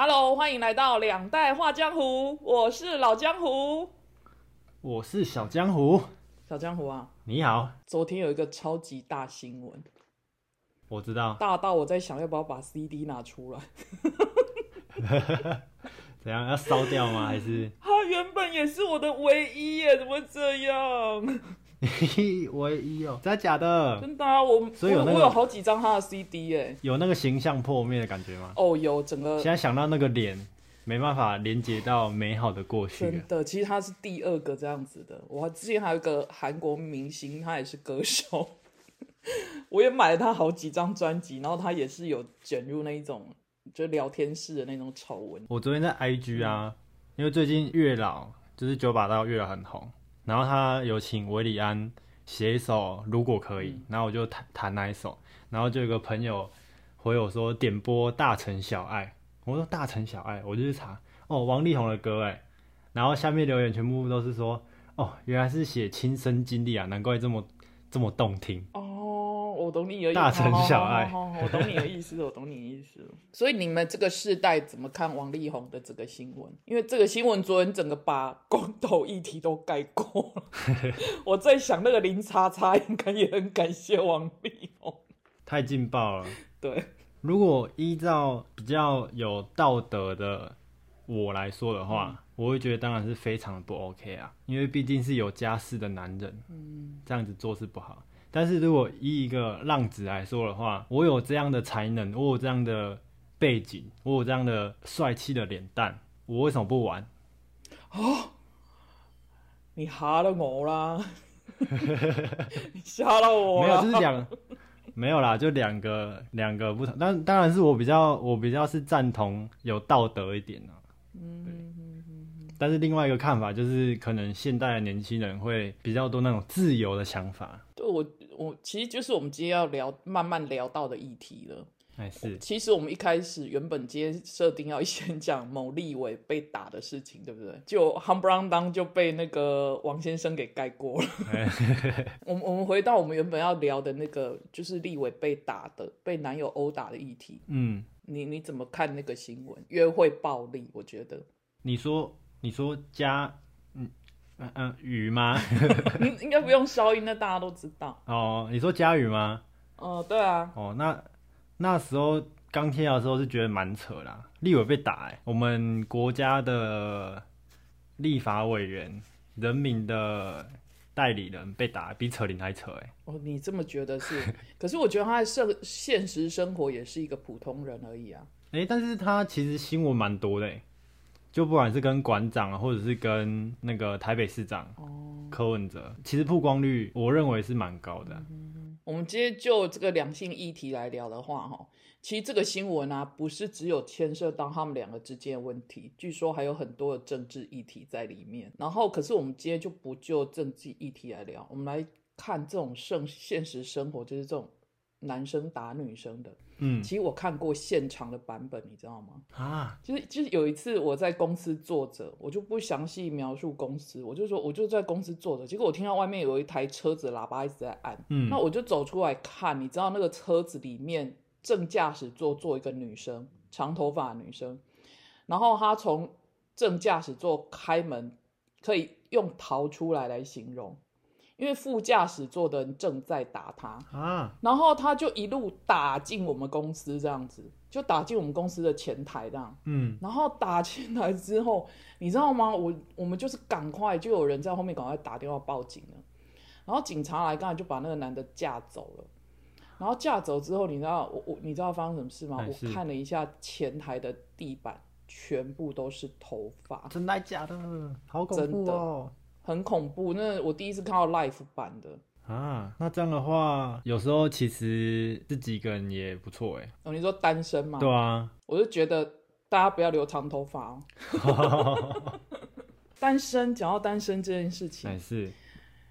Hello，欢迎来到两代画江湖，我是老江湖。我是小江湖，小江湖啊，你好，昨天有一个超级大新闻，我知道，大到我在想要不要把 CD 拿出来。怎样要烧掉吗？还是 它原本也是我的唯一耶，怎么会这样？唯一哦？真的假的？真的啊，我所以有那个我我有好几张他的 CD 耶。有那个形象破灭的感觉吗？哦，有整个现在想到那个脸，没办法连接到美好的过去。真的，其实他是第二个这样子的。我之前还有一个韩国明星，他也是歌手，我也买了他好几张专辑，然后他也是有卷入那一种就聊天室的那种丑闻。我昨天在 IG 啊，因为最近月老就是九把刀月老很红，然后他有请韦礼安写一首如果可以，然后我就弹弹那一首，然后就有个朋友回我说点播大城小爱，我说大城小爱，我就去查。哦王力宏的歌哎，然后下面留言全部都是说哦原来是写亲身经历啊，难怪这么这么动听。哦，我懂你的意思。大城小爱我懂你的意思，我懂你的意思。所以你们这个世代怎么看王力宏的这个新闻？因为这个新闻昨天整个把光头议题都盖过了。我在想，那个林叉叉应该也很感谢王力宏。太劲爆了！对，如果依照比较有道德的我来说的话，我会觉得当然是非常的不 OK 啊，因为毕竟是有家室的男人，嗯，这样子做是不好。但是如果以一个浪子来说的话，我有这样的才能，我有这样的背景，我有这样的帅气的脸蛋，我为什么不玩？哦你哈了我啦，你吓到我 没有，就是两，没有啦，就两个两个不同。但当然是我比较，我比较是赞同有道德一点啊。嗯，但是另外一个看法就是，可能现代的年轻人会比较多那种自由的想法。对我，我其实就是我们今天要聊慢慢聊到的议题了。哎，是其实我们一开始原本今天设定要先讲某立委被打的事情，对不对？就夯不啷当就被那个王先生给盖过了。我们我们回到我们原本要聊的那个，就是立委被打的、被男友殴打的议题。嗯，你你怎么看那个新闻？约会暴力，我觉得你说你说加嗯嗯嗯雨吗？应应该不用消音，那大家都知道。哦，你说佳宇吗？哦、对啊，哦，那那时候刚听到的时候是觉得蛮扯啦，立委被打、欸，我们国家的立法委员、人民的代理人被打，比扯铃还扯、欸，哦，你这么觉得是？可是我觉得他的生现实生活也是一个普通人而已啊。哎、但是他其实新闻蛮多的、欸，就不管是跟馆长啊，或者是跟那个台北市长柯文哲，其实曝光率我认为是蛮高的嗯、我们今天就这个两性议题来聊的话，哈，其实这个新闻啊，不是只有牵涉到他们两个之间的问题，据说还有很多的政治议题在里面。然后，可是我们今天就不就政治议题来聊，我们来看这种现现实生活，就是这种男生打女生的。嗯。其实我看过现场的版本，你知道吗？啊，就是就是有一次我在公司坐着，我就不详细描述公司，我就说我就在公司坐着，结果我听到外面有一台车子喇叭一直在按，嗯。那我就走出来看，你知道那个车子里面正驾驶座坐一个女生，长头发的女生，然后她从正驾驶座开门，可以用逃出来来形容，因为副驾驶座的人正在打他，啊，然后他就一路打进我们公司，这样子就打进我们公司的前台这样。嗯，然后打进来之后，你知道吗？我我们就是赶快就有人在后面赶快打电话报警了，然后警察来，刚才就把那个男的架走了。然后架走之后，你知道我我你知道发生什么事吗？我看了一下前台的地板，全部都是头发，真的假的？好恐真的怖哦！很恐怖。那我第一次看到 life 版的。啊，那这样的话，有时候其实自己一个人也不错哎。哦，你说单身吗？对啊，我就觉得大家不要留长头发哦。单身，讲到单身这件事情，还是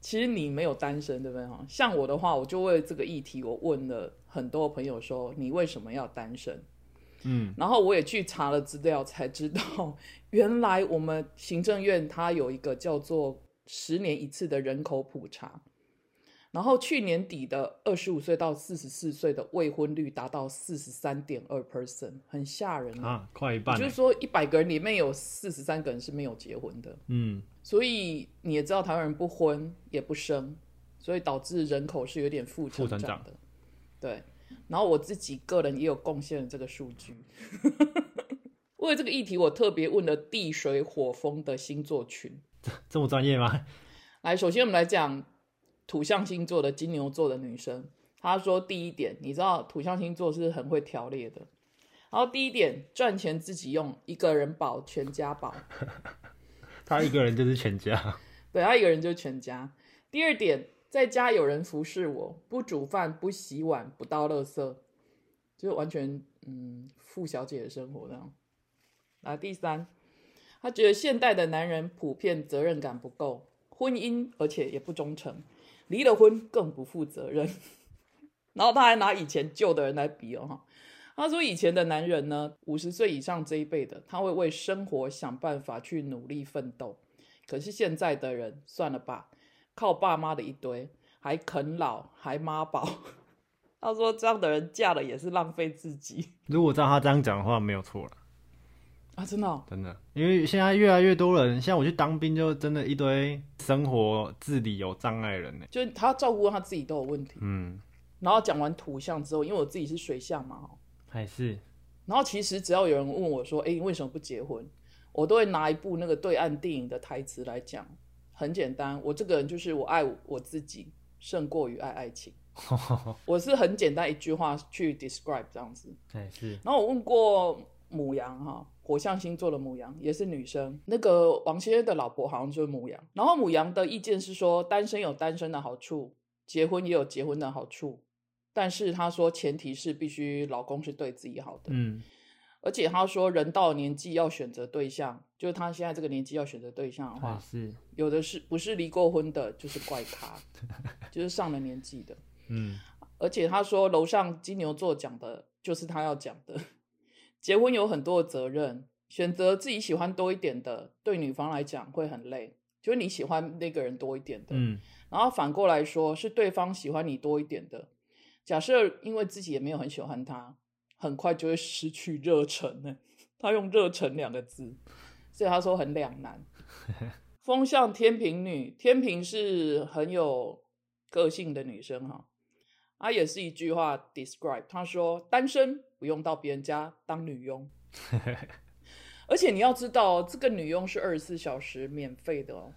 其实你没有单身，对不对哈？像我的话，我就为了这个议题，我问了很多朋友说，你为什么要单身？嗯，然后我也去查了资料，才知道原来我们行政院它有一个叫做十年一次的人口普查。然后去年底的二十五岁到四十四岁的未婚率达到四十三点二 percent，很吓人啊！啊，快一半了。就是说，一百个人里面有四十三个人是没有结婚的，嗯，所以你也知道台湾人不婚也不生，所以导致人口是有点负成负成长长的。对，然后我自己个人也有贡献了这个数据。为了这个议题，我特别问了地水火风的星座群。这么专业吗？来，首先我们来讲土象星座的金牛座的女生。她说，第一点，你知道土象星座是很会条列的。然后第一点，赚钱自己用，一个人保全家保。他一个人就是全家。对他一个人就是全家。第二点，在家有人服侍我，不煮饭，不洗碗，不倒垃圾，就完全嗯富小姐的生活这样。啊，第三，他觉得现代的男人普遍责任感不够，婚姻而且也不忠诚，离了婚更不负责任。然后他还拿以前旧的人来比哦哈，他说以前的男人呢，五十岁以上这一辈的，他会为生活想办法去努力奋斗。可是现在的人，算了吧，靠爸妈的一堆，还啃老，还妈宝。他说这样的人嫁了也是浪费自己 如果照他这样讲的话，没有错了，啊！真的哦、真的。因为现在越来越多人，像我去当兵，就真的一堆生活自理有障碍人呢。就是他照顾他自己都有问题。嗯，然后讲完土象之后，因为我自己是水象嘛，哦还是然后其实只要有人问我说：“哎，你为什么不结婚？”我都会拿一部那个对岸电影的台词来讲。很简单，我这个人就是我爱我自己胜过于爱爱情。我是很简单一句话去 describe 这样子。对是然后我问过母羊哈，火象星座的母羊也是女生，那个王先生的老婆好像就是母羊。然后母羊的意见是说，单身有单身的好处，结婚也有结婚的好处，但是她说前提是必须老公是对自己好的，嗯，而且他说人到年纪要选择对象，就是他现在这个年纪要选择对象的话，还是有的是不是离过婚的，就是怪咖，就是上了年纪的。嗯，而且他说楼上金牛座讲的就是他要讲的，结婚有很多的责任，选择自己喜欢多一点的，对女方来讲会很累，就是你喜欢那个人多一点的，嗯，然后反过来说是对方喜欢你多一点的，假设因为自己也没有很喜欢他，很快就会失去热忱呢。他用热忱两个字，所以他说很两难。风象天平女，天平是很有个性的女生哈。她也是一句话 describe，她说单身不用到别人家当女佣，而且你要知道，这个女佣是二十四小时免费的哦。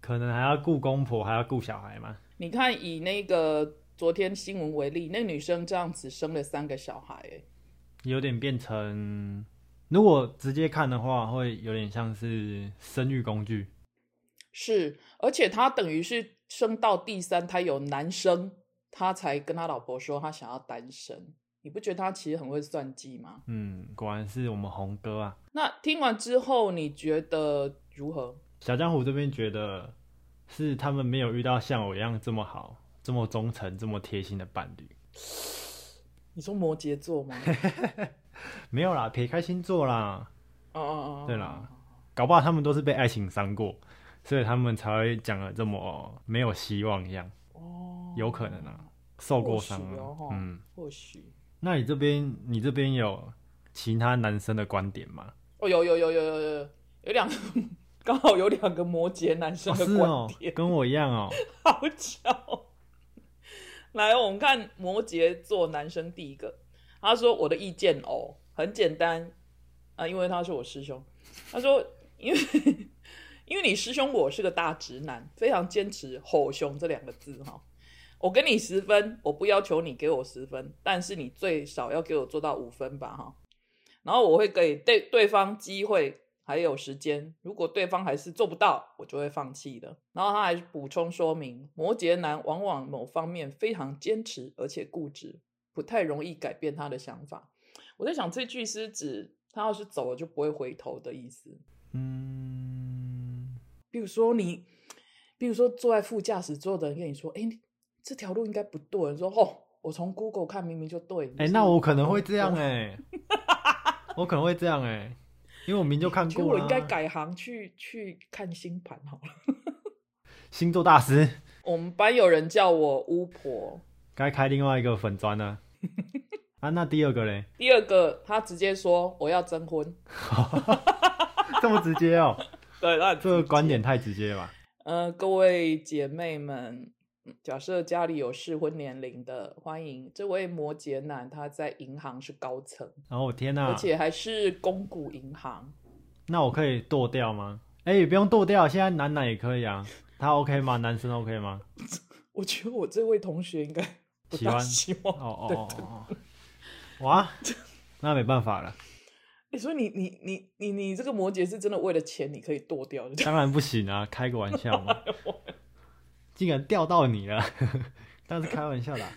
可能还要顾公婆，还要顾小孩嘛。你看，以那个昨天新闻为例，那个女生这样子生了三个小孩，哎，有点变成，如果直接看的话，会有点像是生育工具。是，而且她等于是生到第三胎有男生，她才跟他老婆说她想要单身。你不觉得他其实很会算计吗？嗯，果然是我们红哥啊。那听完之后，你觉得如何？小江湖这边觉得是他们没有遇到像我一样这么好、这么忠诚、这么贴心的伴侣。你说摩羯座吗？没有啦，撇开星座啦，哦哦哦，对啦，搞不好他们都是被爱情伤过，所以他们才会讲的这么没有希望一样。哦，有可能啊，受过伤。嗯，或许那你这边你这边有其他男生的观点吗？哦，有有有有有有有两个，刚好有两个摩羯男生哦，的观点，，跟我一样哦。好巧。来，我们看摩羯座男生第一个，他说我的意见哦，很简单啊，因为他是我师兄。他说，因为因为你师兄我是个大直男，非常坚持“吼熊”这两个字哈。我给你十分，我不要求你给我十分，但是你最少要给我做到五分吧哈。然后我会给对对方机会，还有时间。如果对方还是做不到，我就会放弃的。然后他还补充说明，摩羯男往往某方面非常坚持，而且固执，不太容易改变他的想法。我在想，这句是指他要是走了就不会回头的意思。嗯，比如说你，比如说坐在副驾驶座的人跟你说：“哎，这条路应该不对。”你说：“哦，我从 Google 看明明就对。”哎、那 我可能会这样哎、我可能会这样哎、因为我明就看过了啊。我应该改行去去看星盘好了。星座大师，我们班有人叫我巫婆。该开另外一个粉砖了。啊，那第二个嘞？第二个他直接说我要征婚，这么直接哦？对，那这个观点太直接了吧？呃，各位姐妹们，嗯假设家里有适婚年龄的，欢迎这位摩羯男，他在银行是高层，然天哪、而且还是公股银行。那我可以剁掉吗？哎、不用剁掉，现在男男也可以啊。他 OK 吗？男生 OK 吗？我觉得我这位同学应该不大喜欢希望。哦哦哦哦哦，哇，那没办法了，你说你你你你你这个摩羯是真的为了钱，你可以剁掉的。当然不行啊，开个玩笑嘛。竟然钓到你了，当然是开玩笑的啊、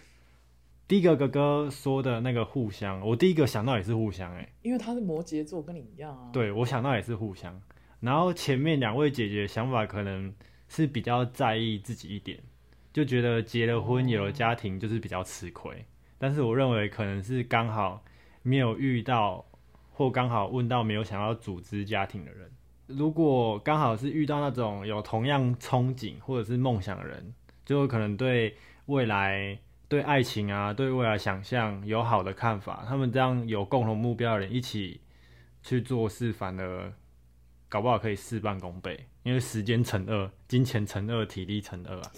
第一个哥哥说的那个互相，我第一个想到也是互相、哎，因为他是摩羯座，跟你一样啊。，对我想到也是互相。然后前面两位姐姐的想法可能是比较在意自己一点，就觉得结了婚有了家庭就是比较吃亏。但是我认为可能是刚好没有遇到，或刚好问到没有想要组织家庭的人。如果刚好是遇到那种有同样憧憬或者是梦想的人，就有可能对未来、对爱情啊、对未来想象有好的看法。他们这样有共同目标的人一起去做事，反而搞不好可以事半功倍，因为时间乘二，金钱乘二，体力乘二啊。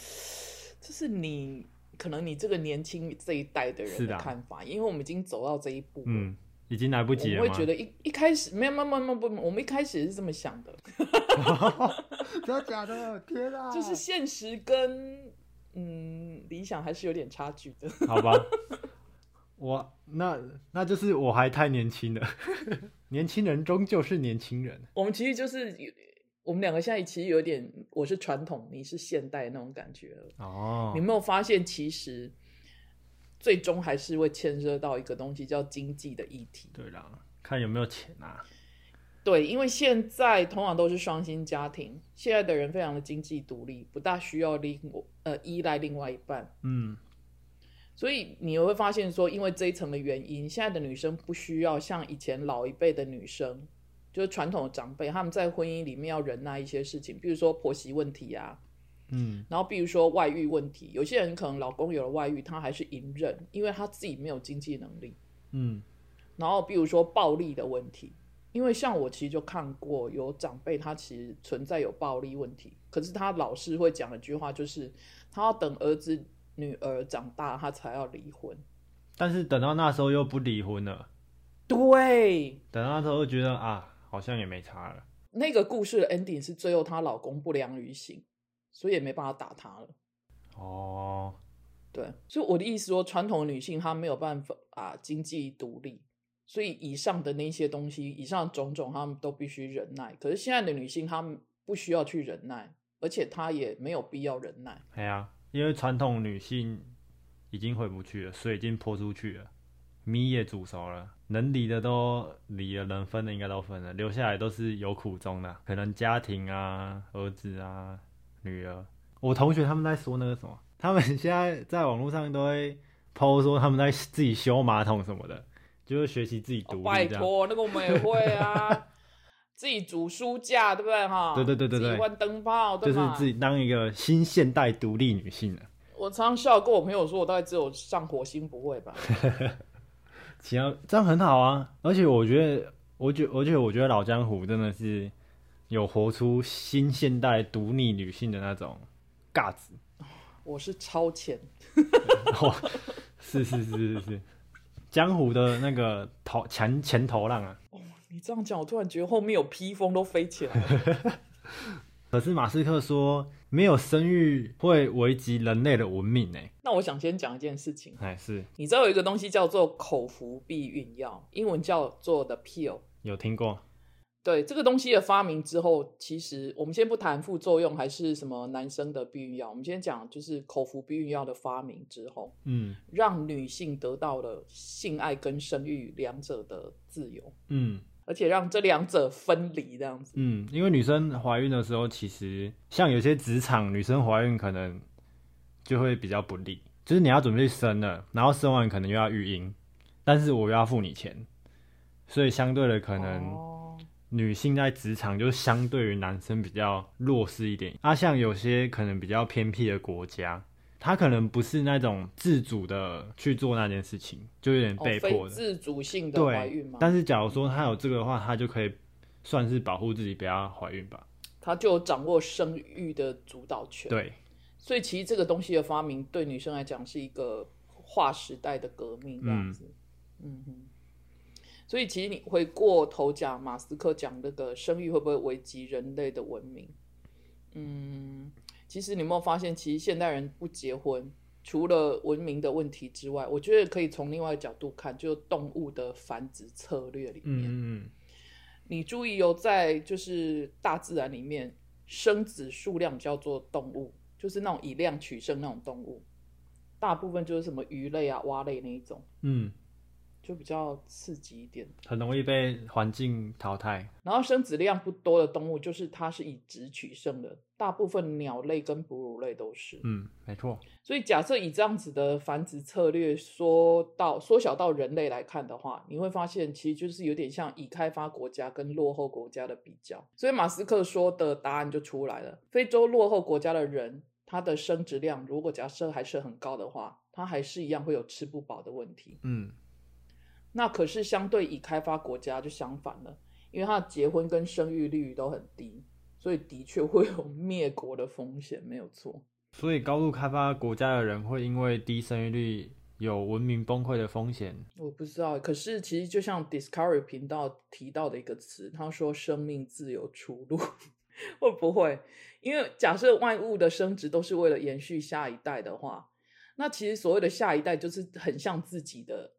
就是你可能你这个年轻这一代的人的看法，因为我们已经走到这一步已经来不及了？我觉得一一开始没有，没有，没有，不，我们一开始是这么想的，真的假的？天啊！就是现实跟嗯理想还是有点差距的。好吧，我那那就是我还太年轻了，年轻人终究是年轻人。我们其实就是有我们两个现在其实有点，我是传统，你是现代那种感觉了。哦你，有没有发现，其实最终还是会牵涉到一个东西叫经济的议题。对啦，看有没有钱啊。对，因为现在通常都是双薪家庭，现在的人非常的经济独立，不大需要另呃依赖另外一半。嗯，所以你会发现说，因为这一层的原因，现在的女生不需要像以前老一辈的女生，就是传统的长辈，他们在婚姻里面要忍耐一些事情，比如说婆媳问题啊，嗯，然后比如说外遇问题，有些人可能老公有了外遇，他还是隐忍，因为他自己没有经济能力。嗯，然后比如说暴力的问题，因为像我其实就看过有长辈他其实存在有暴力问题，可是他老是会讲一句话，就是他要等儿子女儿长大，他才要离婚。但是等到那时候又不离婚了，对，等到那时候又觉得啊，好像也没差了。那个故事的 ending 是最后她老公不良于行，所以也没办法打她了。哦，对，所以我的意思说，传统女性她没有办法啊经济独立，所以以上的那些东西，以上种种，她们都必须忍耐。可是现在的女性，她们不需要去忍耐，而且她也没有必要忍耐。哎呀，因为传统女性已经回不去了，水已经泼出去了，米也煮熟了，能离的都离了，能分的应该都分了，留下来都是有苦衷的，可能家庭啊、儿子啊、女儿。我同学他们在说那个什么，他们现在在网络上都会 PO 说他们在自己修马桶什么的，就是学习自己独哦拜立这样。托，那个我们也会啊，自己煮书架，对不对哈？对对对对对换灯泡？就是自己当一个新现代独立女性了。我常常笑跟我朋友说，我大概只有上火星不会吧？其他这样很好啊，而且我觉得，我觉而且我觉得老江湖真的是有活出新现代独立女性的那种尬子，我是超前，是是是是是，江湖的那个头前前头浪啊。你这样讲，我突然觉得后面有披风都飞起来了。可是马斯克说，没有生育会危及人类的文明呢。那我想先讲一件事情，哎，是你知道有一个东西叫做口服避孕药，英文叫做 the pill。有听过，对这个东西的发明之后，其实我们先不谈副作用还是什么男生的避孕药，我们先讲就是口服避孕药的发明之后，嗯让女性得到了性爱跟生育两者的自由，嗯而且让这两者分离，这样子。嗯，因为女生怀孕的时候，其实像有些职场女生怀孕可能就会比较不利，就是你要准备生了，然后生完可能又要育婴，但是我又要付你钱，所以相对的可能哦，女性在职场就相对于男生比较弱势一点。啊，像有些可能比较偏僻的国家，他可能不是那种自主的去做那件事情，就有点哦被迫的。非自主性的怀孕吗？但是假如说他有这个的话，他就可以算是保护自己不要怀孕吧？他就有掌握生育的主导权。，对，所以其实这个东西的发明对女生来讲是一个划时代的革命，这样子。嗯哼。所以其实你回过头讲，马斯克讲那个生育会不会危及人类的文明？嗯，其实你有没有发现，其实现代人不结婚，除了文明的问题之外，我觉得可以从另外一个角度看，就是动物的繁殖策略里面。嗯嗯你注意哦，在就是大自然里面，生子数量叫做动物，就是那种以量取胜那种动物，大部分就是什么鱼类啊、蛙类那一种，嗯，就比较刺激一点。很容易被环境淘汰。然后生殖量不多的动物，就是它是以值取胜的，大部分鸟类跟哺乳类都是。嗯，没错。所以假设以这样子的繁殖策略缩到缩小到人类来看的话，你会发现其实就是有点像已开发国家跟落后国家的比较。所以马斯克说的答案就出来了：非洲落后国家的人，他的生殖量如果假设还是很高的话，他还是一样会有吃不饱的问题。嗯，那可是相对已开发国家就相反了，因为他的结婚跟生育率都很低，所以的确会有灭国的风险，没有错。所以高度开发国家的人会因为低生育率有文明崩溃的风险。我不知道，可是其实就像 Discovery 频道提到的一个词，他说生命自有出路，会不会？因为假设万物的生殖都是为了延续下一代的话，那其实所谓的下一代就是很像自己的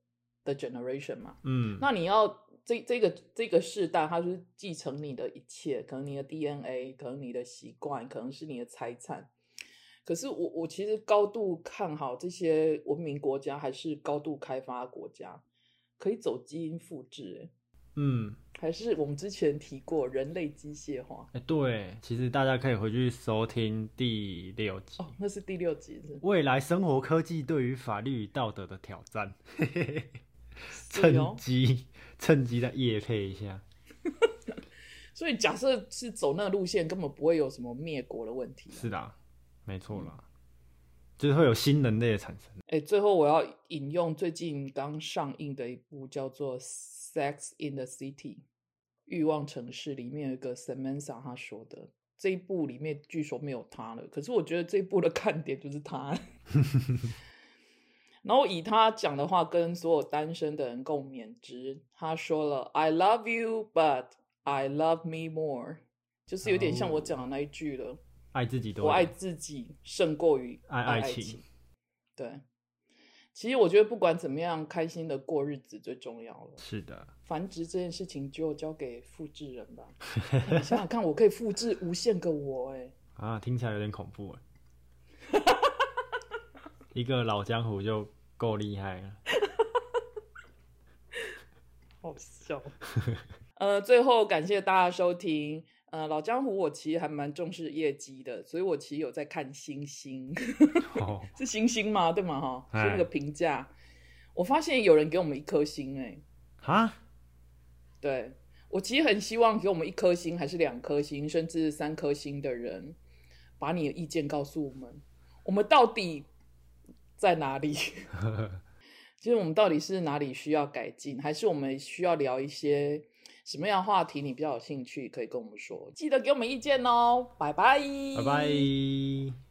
的 generation 嘛。嗯，那你要这这个这个世代，它就是继承你的一切，可能你的 DNA，可能你的习惯，可能是你的财产。可是我我其实高度看好这些文明国家，还是高度开发国家，可以走基因复制，诶嗯，还是我们之前提过人类机械化哎、对，其实大家可以回去收听第六集。哦，那是第六集是未来生活科技对于法律与道德的挑战，趁机 趁机再夜配一下。所以假设是走那个路线，根本不会有什么灭国的问题啊。是的，没错啦，就是会有新人类的产生。哎，最后我要引用最近刚上映的一部叫做《Sex in the City》欲望城市里面有一个 Samantha 她说的，这一部里面据说没有她了，可是我觉得这一部的看点就是她。然后以他讲的话跟所有单身的人共勉之，他说了 "I love you, but I love me more"，就是有点像我讲的那一句了。爱自己多我爱自己胜过于爱爱爱情对，其实我觉得不管怎么样，开心的过日子最重要了。是的，繁殖这件事情就交给复制人吧。你想想看，我可以复制无限个我，哎，啊，听起来有点恐怖哎。一个老江湖就够厉害了。好笑。呃，最后感谢大家收听。呃，老江湖我其实还蛮重视业绩的，所以我其实有在看星星，哦，是星星吗？对吗？哈，是那哎个评价。我发现有人给我们一颗星、哎，哈，对我其实很希望给我们一颗星，还是两颗星，甚至三颗星的人，把你的意见告诉我们，我们到底在哪里？就是我们到底是哪里需要改进，还是我们需要聊一些什么样的话题？你比较有兴趣，可以跟我们说，记得给我们意见哦。拜拜，拜拜。